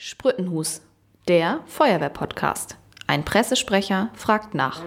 Sprüttenhus, der Feuerwehr-Podcast. Ein Pressesprecher fragt nach.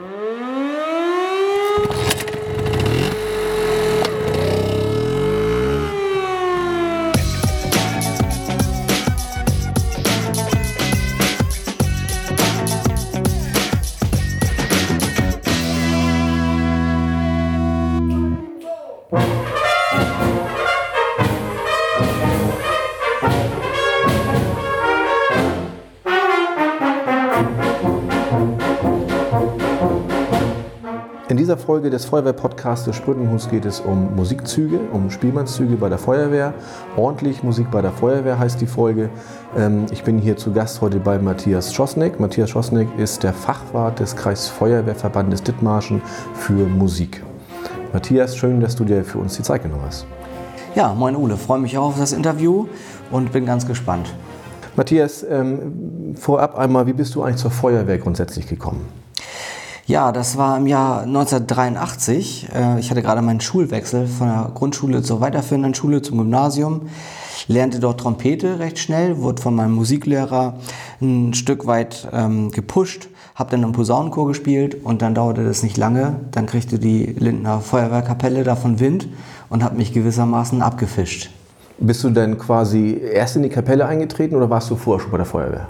Folge des Feuerwehr-Podcasts des Sprüttenhus geht es um Musikzüge, um Spielmannszüge bei der Feuerwehr. Ordentlich Musik bei der Feuerwehr heißt die Folge. Ähm, Ich bin hier zu Gast heute bei Matthias Schosneck. Matthias Schosneck ist der Fachwart des Kreisfeuerwehrverbandes Dithmarschen für Musik. Matthias, schön, dass du dir für uns die Zeit genommen hast. Ja, moin Ole, freue mich auch auf das Interview und bin ganz gespannt. Matthias, ähm, vorab einmal, wie bist du eigentlich zur Feuerwehr grundsätzlich gekommen? Ja, das war im Jahr 1983. Äh, Ich hatte gerade meinen Schulwechsel von der Grundschule zur weiterführenden Schule zum Gymnasium. Lernte dort Trompete recht schnell, wurde von meinem Musiklehrer ein Stück weit ähm, gepusht, habe dann im Posaunenchor gespielt und dann dauerte das nicht lange. Dann kriegte die Lindner Feuerwehrkapelle davon Wind und hat mich gewissermaßen abgefischt. Bist du denn quasi erst in die Kapelle eingetreten oder warst du vorher schon bei der Feuerwehr?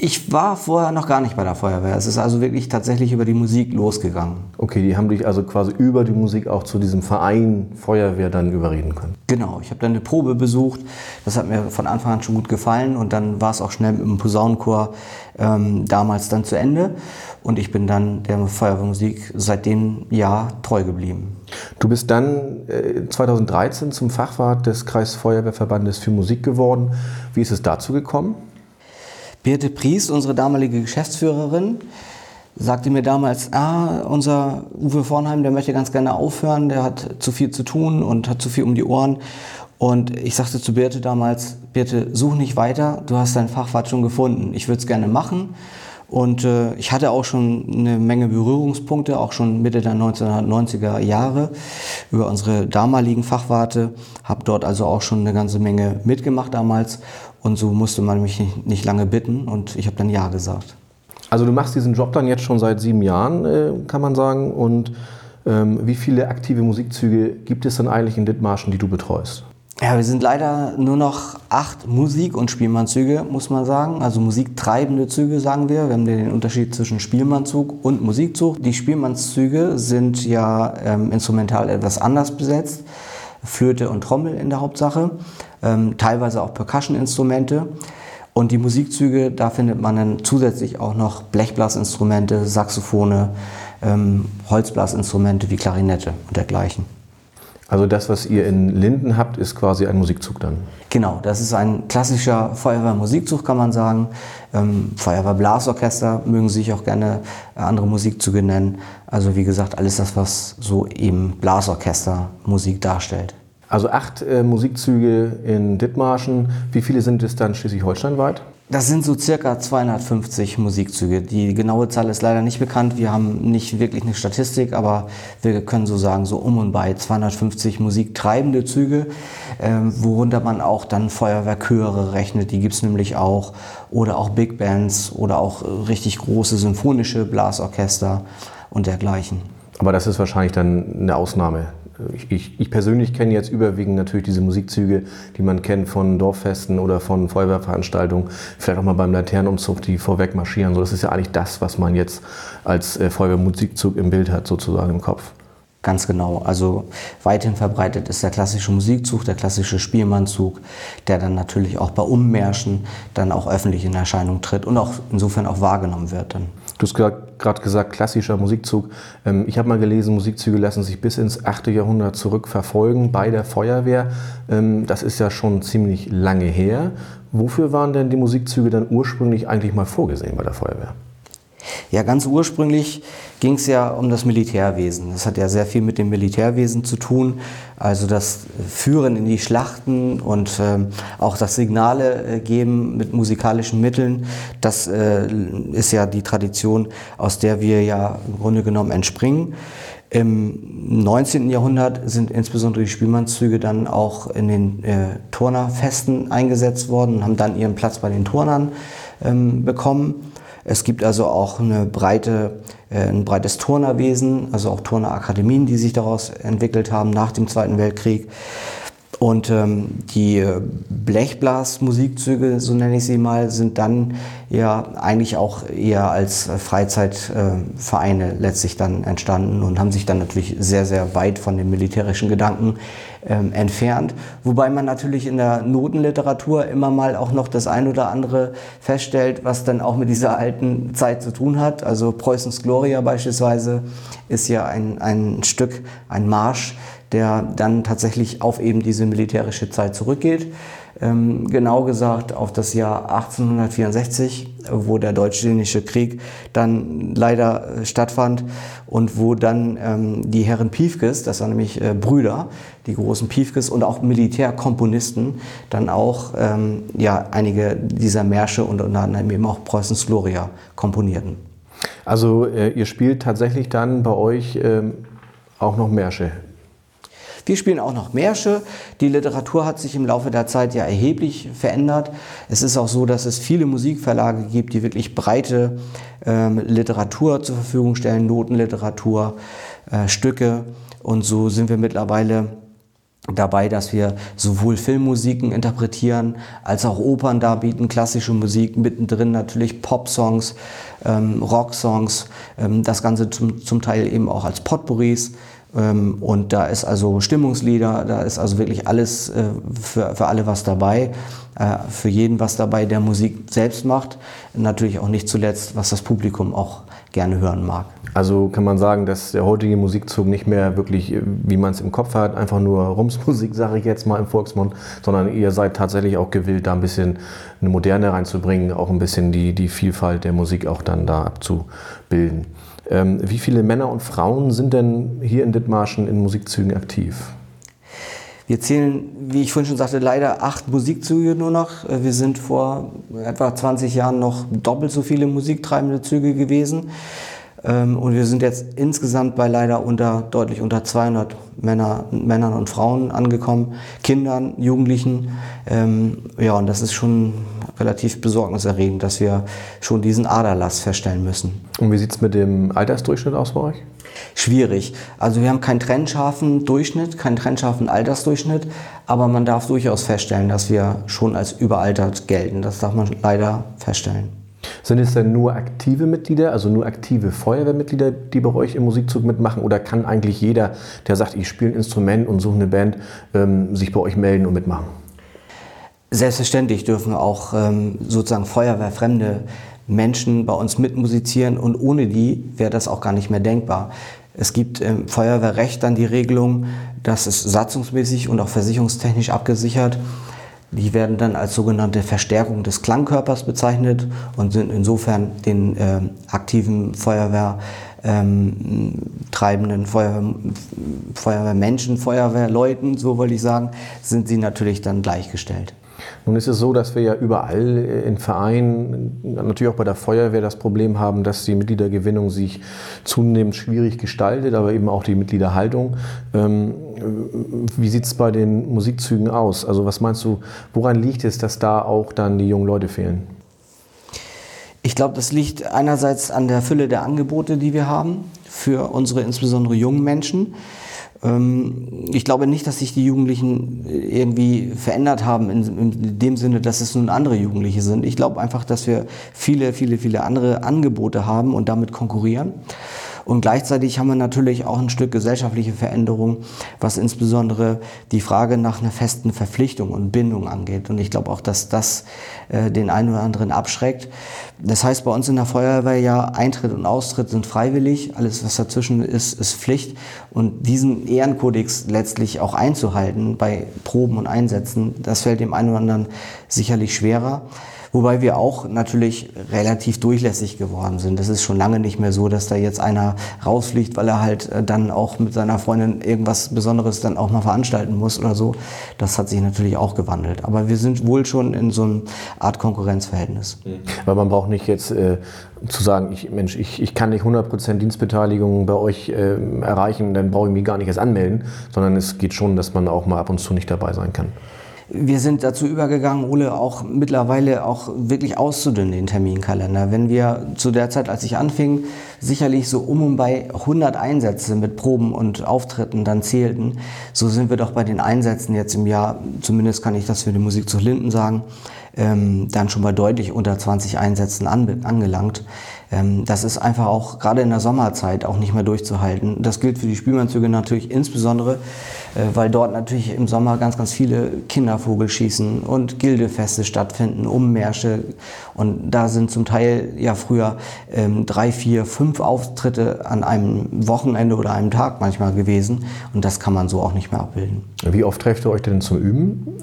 Ich war vorher noch gar nicht bei der Feuerwehr. Es ist also wirklich tatsächlich über die Musik losgegangen. Okay, die haben dich also quasi über die Musik auch zu diesem Verein Feuerwehr dann überreden können. Genau, ich habe dann eine Probe besucht. Das hat mir von Anfang an schon gut gefallen und dann war es auch schnell mit dem Posaunenchor ähm, damals dann zu Ende. Und ich bin dann der Feuerwehrmusik seit dem Jahr treu geblieben. Du bist dann äh, 2013 zum Fachwart des Kreisfeuerwehrverbandes für Musik geworden. Wie ist es dazu gekommen? Birte Pries, unsere damalige Geschäftsführerin, sagte mir damals, ah, unser Uwe Vornheim, der möchte ganz gerne aufhören, der hat zu viel zu tun und hat zu viel um die Ohren. Und ich sagte zu Birte damals, Birte, such nicht weiter, du hast dein Fachwart schon gefunden, ich würde es gerne machen. Und äh, ich hatte auch schon eine Menge Berührungspunkte, auch schon Mitte der 1990er Jahre über unsere damaligen Fachwarte, habe dort also auch schon eine ganze Menge mitgemacht damals und so musste man mich nicht, nicht lange bitten und ich habe dann Ja gesagt. Also du machst diesen Job dann jetzt schon seit sieben Jahren, äh, kann man sagen. Und ähm, wie viele aktive Musikzüge gibt es denn eigentlich in Dithmarschen, die du betreust? Ja, wir sind leider nur noch acht Musik- und Spielmannzüge, muss man sagen. Also musiktreibende Züge, sagen wir. Wir haben den Unterschied zwischen Spielmannzug und Musikzug. Die Spielmannszüge sind ja ähm, instrumental etwas anders besetzt. Flöte und Trommel in der Hauptsache, ähm, teilweise auch Percussion-Instrumente. Und die Musikzüge, da findet man dann zusätzlich auch noch Blechblasinstrumente, Saxophone, ähm, Holzblasinstrumente wie Klarinette und dergleichen. Also das, was ihr in Linden habt, ist quasi ein Musikzug dann. Genau, das ist ein klassischer Feuerwehrmusikzug, kann man sagen. Ähm, Feuerwehrblasorchester mögen sich auch gerne andere Musikzüge nennen. Also wie gesagt, alles das, was so eben Blasorchestermusik darstellt. Also acht äh, Musikzüge in Dithmarschen. Wie viele sind es dann schleswig-holsteinweit? Das sind so circa 250 Musikzüge. Die genaue Zahl ist leider nicht bekannt. Wir haben nicht wirklich eine Statistik, aber wir können so sagen, so um und bei 250 musiktreibende Züge, ähm, worunter man auch dann Feuerwehrchöre rechnet. Die gibt's nämlich auch. Oder auch Big Bands oder auch äh, richtig große symphonische Blasorchester und dergleichen. Aber das ist wahrscheinlich dann eine Ausnahme. Ich, ich, ich persönlich kenne jetzt überwiegend natürlich diese Musikzüge, die man kennt von Dorffesten oder von Feuerwehrveranstaltungen, vielleicht auch mal beim Laternenumzug, die vorweg marschieren. So, das ist ja eigentlich das, was man jetzt als äh, Feuerwehrmusikzug im Bild hat, sozusagen im Kopf. Ganz genau. Also weithin verbreitet ist der klassische Musikzug, der klassische Spielmannzug, der dann natürlich auch bei Ummärschen dann auch öffentlich in Erscheinung tritt und auch insofern auch wahrgenommen wird dann. Du hast gerade gesagt, klassischer Musikzug. Ähm, Ich habe mal gelesen, Musikzüge lassen sich bis ins 8. Jahrhundert zurückverfolgen bei der Feuerwehr. Ähm, Das ist ja schon ziemlich lange her. Wofür waren denn die Musikzüge dann ursprünglich eigentlich mal vorgesehen bei der Feuerwehr? Ja, ganz ursprünglich ging es ja um das Militärwesen. Das hat ja sehr viel mit dem Militärwesen zu tun. Also das Führen in die Schlachten und ähm, auch das Signale äh, geben mit musikalischen Mitteln. Das äh, ist ja die Tradition, aus der wir ja im Grunde genommen entspringen. Im 19. Jahrhundert sind insbesondere die Spielmannszüge dann auch in den äh, Turnerfesten eingesetzt worden und haben dann ihren Platz bei den Turnern ähm, bekommen. Es gibt also auch eine breite, äh, ein breites Turnerwesen, also auch Turnerakademien, die sich daraus entwickelt haben nach dem Zweiten Weltkrieg. Und ähm, die Blechblasmusikzüge, so nenne ich sie mal, sind dann ja eigentlich auch eher als Freizeitvereine äh, letztlich dann entstanden und haben sich dann natürlich sehr, sehr weit von den militärischen Gedanken ähm, entfernt. Wobei man natürlich in der Notenliteratur immer mal auch noch das ein oder andere feststellt, was dann auch mit dieser alten Zeit zu tun hat. Also Preußens Gloria beispielsweise ist ja ein, ein Stück, ein Marsch, der dann tatsächlich auf eben diese militärische Zeit zurückgeht. Ähm, genau gesagt auf das Jahr 1864, wo der Deutsch-Dänische Krieg dann leider äh, stattfand und wo dann ähm, die Herren Piefkes, das waren nämlich äh, Brüder, die großen Piefkes und auch Militärkomponisten, dann auch ähm, ja, einige dieser Märsche und unter anderem eben auch Preußens Gloria komponierten. Also äh, ihr spielt tatsächlich dann bei euch ähm, auch noch Märsche wir spielen auch noch Märsche. Die Literatur hat sich im Laufe der Zeit ja erheblich verändert. Es ist auch so, dass es viele Musikverlage gibt, die wirklich breite ähm, Literatur zur Verfügung stellen, Notenliteratur, äh, Stücke. Und so sind wir mittlerweile dabei, dass wir sowohl Filmmusiken interpretieren, als auch Opern darbieten, klassische Musik, mittendrin natürlich Popsongs, ähm, Rocksongs, ähm, das Ganze zum, zum Teil eben auch als Potpourris. Ähm, und da ist also Stimmungslieder, da ist also wirklich alles äh, für, für alle was dabei, äh, für jeden was dabei, der Musik selbst macht. Natürlich auch nicht zuletzt, was das Publikum auch gerne hören mag. Also kann man sagen, dass der heutige Musikzug nicht mehr wirklich, äh, wie man es im Kopf hat, einfach nur Rumsmusik, sage ich jetzt mal im Volksmund, sondern ihr seid tatsächlich auch gewillt, da ein bisschen eine Moderne reinzubringen, auch ein bisschen die, die Vielfalt der Musik auch dann da abzubilden. Ähm, wie viele Männer und Frauen sind denn hier in Dithmarschen in Musikzügen aktiv? Wir zählen, wie ich vorhin schon sagte, leider acht Musikzüge nur noch. Wir sind vor etwa 20 Jahren noch doppelt so viele musiktreibende Züge gewesen. Ähm, und wir sind jetzt insgesamt bei leider unter, deutlich unter 200 Männer, Männern und Frauen angekommen, Kindern, Jugendlichen. Ähm, ja, und das ist schon relativ besorgniserregend, dass wir schon diesen Aderlass feststellen müssen. Und wie sieht es mit dem Altersdurchschnitt aus bei euch? Schwierig. Also wir haben keinen trennscharfen Durchschnitt, keinen trennscharfen Altersdurchschnitt, aber man darf durchaus feststellen, dass wir schon als überaltert gelten. Das darf man leider feststellen. Sind es denn nur aktive Mitglieder, also nur aktive Feuerwehrmitglieder, die bei euch im Musikzug mitmachen? Oder kann eigentlich jeder, der sagt, ich spiele ein Instrument und suche eine Band, ähm, sich bei euch melden und mitmachen? Selbstverständlich dürfen auch ähm, sozusagen feuerwehrfremde Menschen bei uns mitmusizieren und ohne die wäre das auch gar nicht mehr denkbar. Es gibt im Feuerwehrrecht dann die Regelung, dass es satzungsmäßig und auch versicherungstechnisch abgesichert. Die werden dann als sogenannte Verstärkung des Klangkörpers bezeichnet und sind insofern den äh, aktiven Feuerwehr ähm, Feuerwehr, Feuerwehrmenschen, Feuerwehrleuten, so wollte ich sagen, sind sie natürlich dann gleichgestellt. Nun ist es so, dass wir ja überall in Vereinen, natürlich auch bei der Feuerwehr, das Problem haben, dass die Mitgliedergewinnung sich zunehmend schwierig gestaltet, aber eben auch die Mitgliederhaltung. Ähm, wie sieht es bei den Musikzügen aus? Also was meinst du, woran liegt es, dass da auch dann die jungen Leute fehlen? Ich glaube, das liegt einerseits an der Fülle der Angebote, die wir haben für unsere insbesondere jungen Menschen. Ähm, ich glaube nicht, dass sich die Jugendlichen irgendwie verändert haben in, dem Sinne, dass es nun andere Jugendliche sind. Ich glaube einfach, dass wir viele, viele, viele andere Angebote haben und damit konkurrieren. Und gleichzeitig haben wir natürlich auch ein Stück gesellschaftliche Veränderung, was insbesondere die Frage nach einer festen Verpflichtung und Bindung angeht. Und ich glaube auch, dass das äh, den einen oder anderen abschreckt. Das heißt, bei uns in der Feuerwehr ja Eintritt und Austritt sind freiwillig. Alles, was dazwischen ist, ist Pflicht. Und diesen Ehrenkodex letztlich auch einzuhalten bei Proben und Einsätzen, das fällt dem einen oder anderen sicherlich schwerer. Wobei wir auch natürlich relativ durchlässig geworden sind. Das ist schon lange nicht mehr so, dass da jetzt einer rausfliegt, weil er halt äh, dann auch mit seiner Freundin irgendwas Besonderes dann auch mal veranstalten muss oder so. Das hat sich natürlich auch gewandelt. Aber wir sind wohl schon in so einer Art Konkurrenzverhältnis. Weil man braucht nicht jetzt äh, zu sagen, ich, Mensch, ich, ich kann nicht 100% Dienstbeteiligung bei euch äh, erreichen, dann brauche ich mich gar nicht erst anmelden, sondern es geht schon, dass man auch mal ab und zu nicht dabei sein kann. Wir sind dazu übergegangen, Ole, auch mittlerweile auch wirklich auszudünnen, den Terminkalender. Wenn wir zu der Zeit, als ich anfing, sicherlich so um und bei 100 Einsätze mit Proben und Auftritten dann zählten, so sind wir doch bei den Einsätzen jetzt im Jahr, zumindest kann ich das für die Musik zu Linden sagen, ähm, dann schon bei deutlich unter 20 Einsätzen an, angelangt. Ähm, das ist einfach auch gerade in der Sommerzeit auch nicht mehr durchzuhalten. Das gilt für die Spielmannzüge natürlich insbesondere, weil dort natürlich im Sommer ganz, ganz viele Kindervogelschießen und Gildefeste stattfinden, Ummärsche. Und da sind zum Teil ja früher ähm, drei, vier, fünf Auftritte an einem Wochenende oder einem Tag manchmal gewesen. Und das kann man so auch nicht mehr abbilden. Wie oft trefft ihr euch denn zum Üben?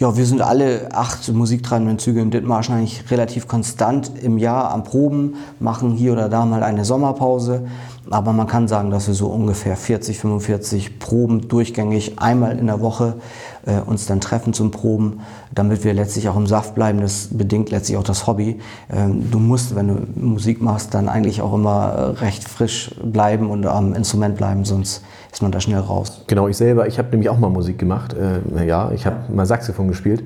Ja, wir sind alle acht musiktreibenden Züge im Dithmarschen eigentlich relativ konstant im Jahr am Proben, machen hier oder da mal eine Sommerpause. Aber man kann sagen, dass wir so ungefähr 40, 45 Proben durchgängig einmal in der Woche äh, uns dann treffen zum Proben, damit wir letztlich auch im Saft bleiben. Das bedingt letztlich auch das Hobby. Ähm, du musst, wenn du Musik machst, dann eigentlich auch immer äh, recht frisch bleiben und am Instrument bleiben, sonst ist man da schnell raus. Genau, ich selber, ich habe nämlich auch mal Musik gemacht. Äh, ja, ich habe mal Saxophon gespielt.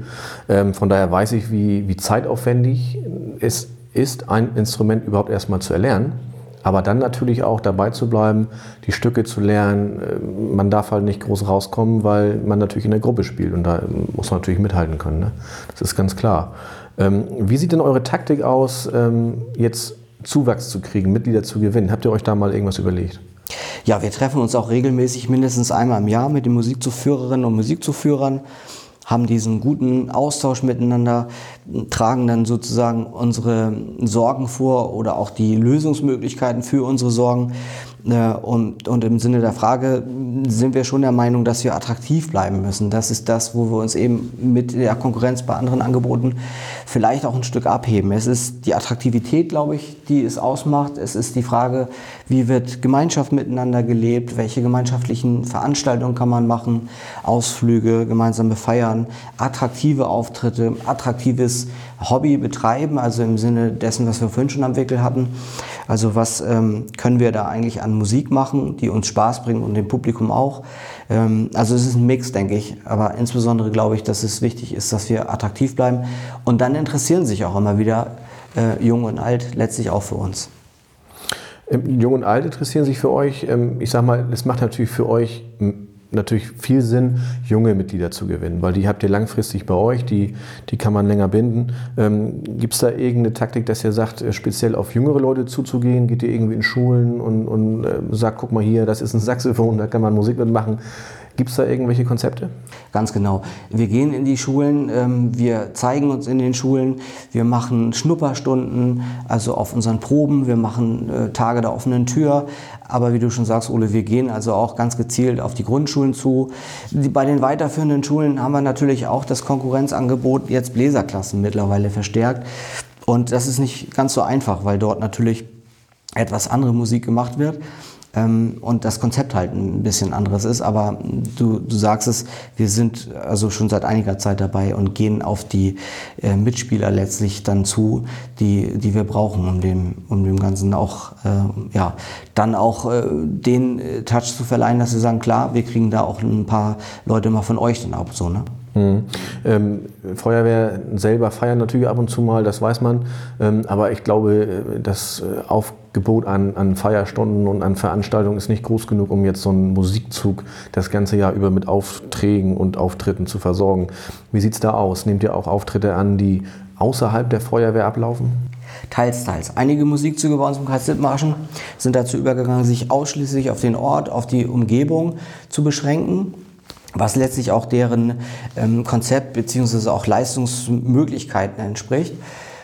Ähm, von daher weiß ich, wie, wie zeitaufwendig es ist, ein Instrument überhaupt erstmal zu erlernen. Aber dann natürlich auch dabei zu bleiben, die Stücke zu lernen. Äh, man darf halt nicht groß rauskommen, weil man natürlich in der Gruppe spielt und da muss man natürlich mithalten können. Ne? Das ist ganz klar. Ähm, wie sieht denn eure Taktik aus, ähm, jetzt Zuwachs zu kriegen, Mitglieder zu gewinnen? Habt ihr euch da mal irgendwas überlegt? Ja, wir treffen uns auch regelmäßig mindestens einmal im Jahr mit den Musikzuführerinnen und Musikzuführern, haben diesen guten Austausch miteinander, tragen dann sozusagen unsere Sorgen vor oder auch die Lösungsmöglichkeiten für unsere Sorgen. Und, und im Sinne der Frage sind wir schon der Meinung, dass wir attraktiv bleiben müssen. Das ist das, wo wir uns eben mit der Konkurrenz bei anderen Angeboten vielleicht auch ein Stück abheben. Es ist die Attraktivität, glaube ich, die es ausmacht. Es ist die Frage, wie wird Gemeinschaft miteinander gelebt, welche gemeinschaftlichen Veranstaltungen kann man machen, Ausflüge, gemeinsame Feiern, attraktive Auftritte, attraktives Hobby betreiben, also im Sinne dessen, was wir vorhin schon am Wickel hatten. Also was ähm, können wir da eigentlich an Musik machen, die uns Spaß bringt und dem Publikum auch. Ähm, also es ist ein Mix, denke ich. Aber insbesondere glaube ich, dass es wichtig ist, dass wir attraktiv bleiben. Und dann interessieren sich auch immer wieder äh, Jung und Alt letztlich auch für uns. Ähm, Jung und Alt interessieren sich für euch. Ähm, ich sage mal, es macht natürlich für euch natürlich viel Sinn, junge Mitglieder zu gewinnen, weil die habt ihr langfristig bei euch, die, die kann man länger binden. Ähm, Gibt es da irgendeine Taktik, dass ihr sagt, äh, speziell auf jüngere Leute zuzugehen? Geht ihr irgendwie in Schulen und, und äh, sagt, guck mal hier, das ist ein Saxophon, da kann man Musik mitmachen. Gibt es da irgendwelche Konzepte? Ganz genau. Wir gehen in die Schulen, ähm, wir zeigen uns in den Schulen, wir machen Schnupperstunden, also auf unseren Proben, wir machen äh, Tage der offenen Tür. Aber wie du schon sagst, Ole, wir gehen also auch ganz gezielt auf die Grundschulen zu. Bei den weiterführenden Schulen haben wir natürlich auch das Konkurrenzangebot, jetzt Bläserklassen mittlerweile verstärkt. Und das ist nicht ganz so einfach, weil dort natürlich etwas andere Musik gemacht wird und das Konzept halt ein bisschen anderes ist. Aber du, du sagst es, wir sind also schon seit einiger Zeit dabei und gehen auf die äh, Mitspieler letztlich dann zu, die, die wir brauchen, um dem, um dem Ganzen auch, äh, ja, dann auch äh, den Touch zu verleihen, dass wir sagen, klar, wir kriegen da auch ein paar Leute mal von euch dann ab, so, ne? Mhm. Ähm, Feuerwehr selber feiern natürlich ab und zu mal, das weiß man. Ähm, aber ich glaube, äh, das äh, Aufgebot an, an, Feierstunden und an Veranstaltungen ist nicht groß genug, um jetzt so einen Musikzug das ganze Jahr über mit Aufträgen und Auftritten zu versorgen. Wie sieht es da aus? Nehmt ihr auch Auftritte an, die außerhalb der Feuerwehr ablaufen? Teils, teils. Einige Musikzüge bei uns im Kreis Dithmarschen sind dazu übergegangen, sich ausschließlich auf den Ort, auf die Umgebung zu beschränken was letztlich auch deren ähm, Konzept bzw. auch Leistungsmöglichkeiten entspricht.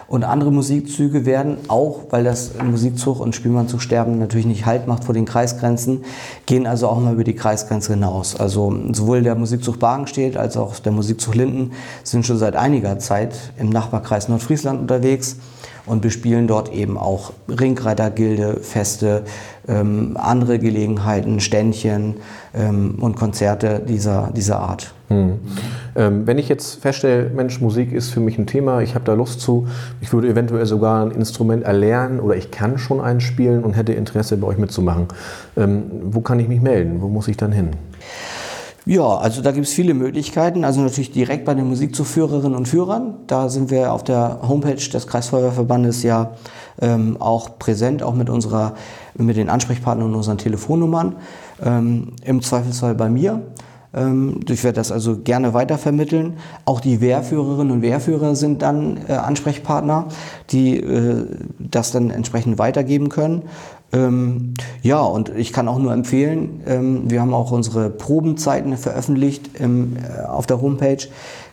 Und andere Musikzüge werden auch, weil das Musikzug und Spielmannzugsterben natürlich nicht Halt macht vor den Kreisgrenzen, gehen also auch mal über die Kreisgrenze hinaus. Also sowohl der Musikzug Bargenstedt als auch der Musikzug Linden sind schon seit einiger Zeit im Nachbarkreis Nordfriesland unterwegs und bespielen dort eben auch Ringreitergilde, Feste, ähm, andere Gelegenheiten, Ständchen ähm, und Konzerte dieser, dieser Art. Hm. Ähm, wenn ich jetzt feststelle, Mensch, Musik ist für mich ein Thema, ich habe da Lust zu, ich würde eventuell sogar ein Instrument erlernen oder ich kann schon einspielen und hätte Interesse bei euch mitzumachen, ähm, wo kann ich mich melden? Wo muss ich dann hin? Ja, also da gibt es viele Möglichkeiten. Also natürlich direkt bei den Musikzuführerinnen und Führern. Da sind wir auf der Homepage des Kreisfeuerwehrverbandes ja ähm, auch präsent, auch mit unserer, mit den Ansprechpartnern und unseren Telefonnummern. Ähm, Im Zweifelsfall bei mir. Ähm, ich werde das also gerne weitervermitteln. Auch die Wehrführerinnen und Wehrführer sind dann äh, Ansprechpartner, die äh, das dann entsprechend weitergeben können. Ähm, ja, und ich kann auch nur empfehlen, ähm, wir haben auch unsere Probenzeiten veröffentlicht im, äh, auf der Homepage.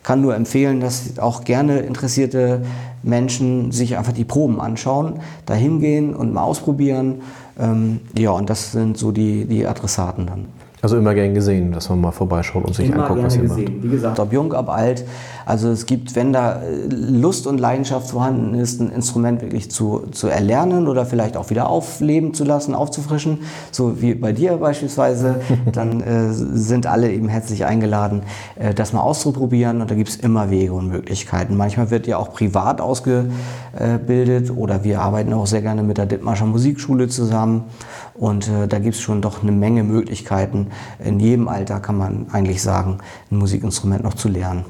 Kann nur empfehlen, dass auch gerne interessierte Menschen sich einfach die Proben anschauen, da hingehen und mal ausprobieren. Ähm, ja, und das sind so die, die Adressaten dann. Also immer gern gesehen, dass man mal vorbeischaut und sich immer anguckt, was ihr gesehen. macht. Wie gesagt, ob jung, ob alt. Also es gibt, wenn da äh, Lust und Leidenschaft vorhanden ist, ein Instrument wirklich zu, zu erlernen oder vielleicht auch wieder aufleben zu lassen, aufzufrischen, so wie bei dir beispielsweise, dann äh, sind alle eben herzlich eingeladen, äh, das mal auszuprobieren. Und da gibt es immer Wege und Möglichkeiten. Manchmal wird ja auch privat ausgebildet oder wir arbeiten auch sehr gerne mit der Dittmarscher Musikschule zusammen. Und äh, da gibt es schon doch eine Menge Möglichkeiten. In jedem Alter kann man eigentlich sagen, ein Musikinstrument noch zu lernen.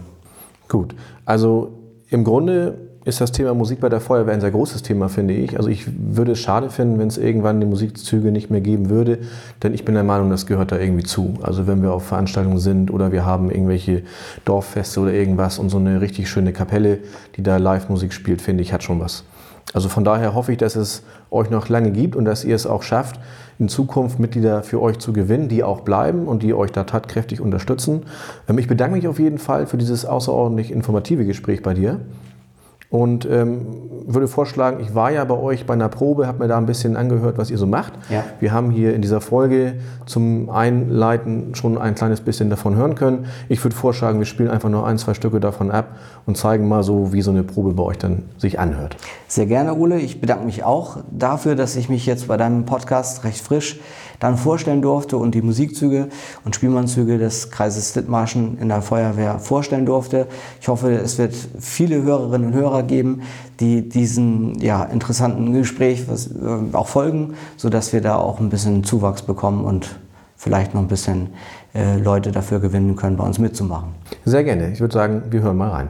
Gut, also im Grunde ist das Thema Musik bei der Feuerwehr ein sehr großes Thema, finde ich. Also ich würde es schade finden, wenn es irgendwann die Musikzüge nicht mehr geben würde, denn ich bin der Meinung, das gehört da irgendwie zu. Also wenn wir auf Veranstaltungen sind oder wir haben irgendwelche Dorffeste oder irgendwas und so eine richtig schöne Kapelle, die da Live-Musik spielt, finde ich, hat schon was. Also von daher hoffe ich, dass es euch noch lange gibt und dass ihr es auch schafft, in Zukunft Mitglieder für euch zu gewinnen, die auch bleiben und die euch da tatkräftig unterstützen. Ähm, ich bedanke mich auf jeden Fall für dieses außerordentlich informative Gespräch bei dir. Und ähm, würde vorschlagen, ich war ja bei euch bei einer Probe, habe mir da ein bisschen angehört, was ihr so macht. Ja. Wir haben hier in dieser Folge zum Einleiten schon ein kleines bisschen davon hören können. Ich würde vorschlagen, wir spielen einfach noch ein, zwei Stücke davon ab und zeigen mal so, wie so eine Probe bei euch dann sich anhört. Sehr gerne, Ole. Ich bedanke mich auch dafür, dass ich mich jetzt bei deinem Podcast recht frisch dann vorstellen durfte und die Musikzüge und Spielmannzüge des Kreises Dithmarschen in der Feuerwehr vorstellen durfte. Ich hoffe, es wird viele Hörerinnen und Hörer geben, die diesen ja, interessanten Gespräch was, äh, auch folgen, sodass wir da auch ein bisschen Zuwachs bekommen und vielleicht noch ein bisschen äh, Leute dafür gewinnen können, bei uns mitzumachen. Sehr gerne. Ich würde sagen, wir hören mal rein.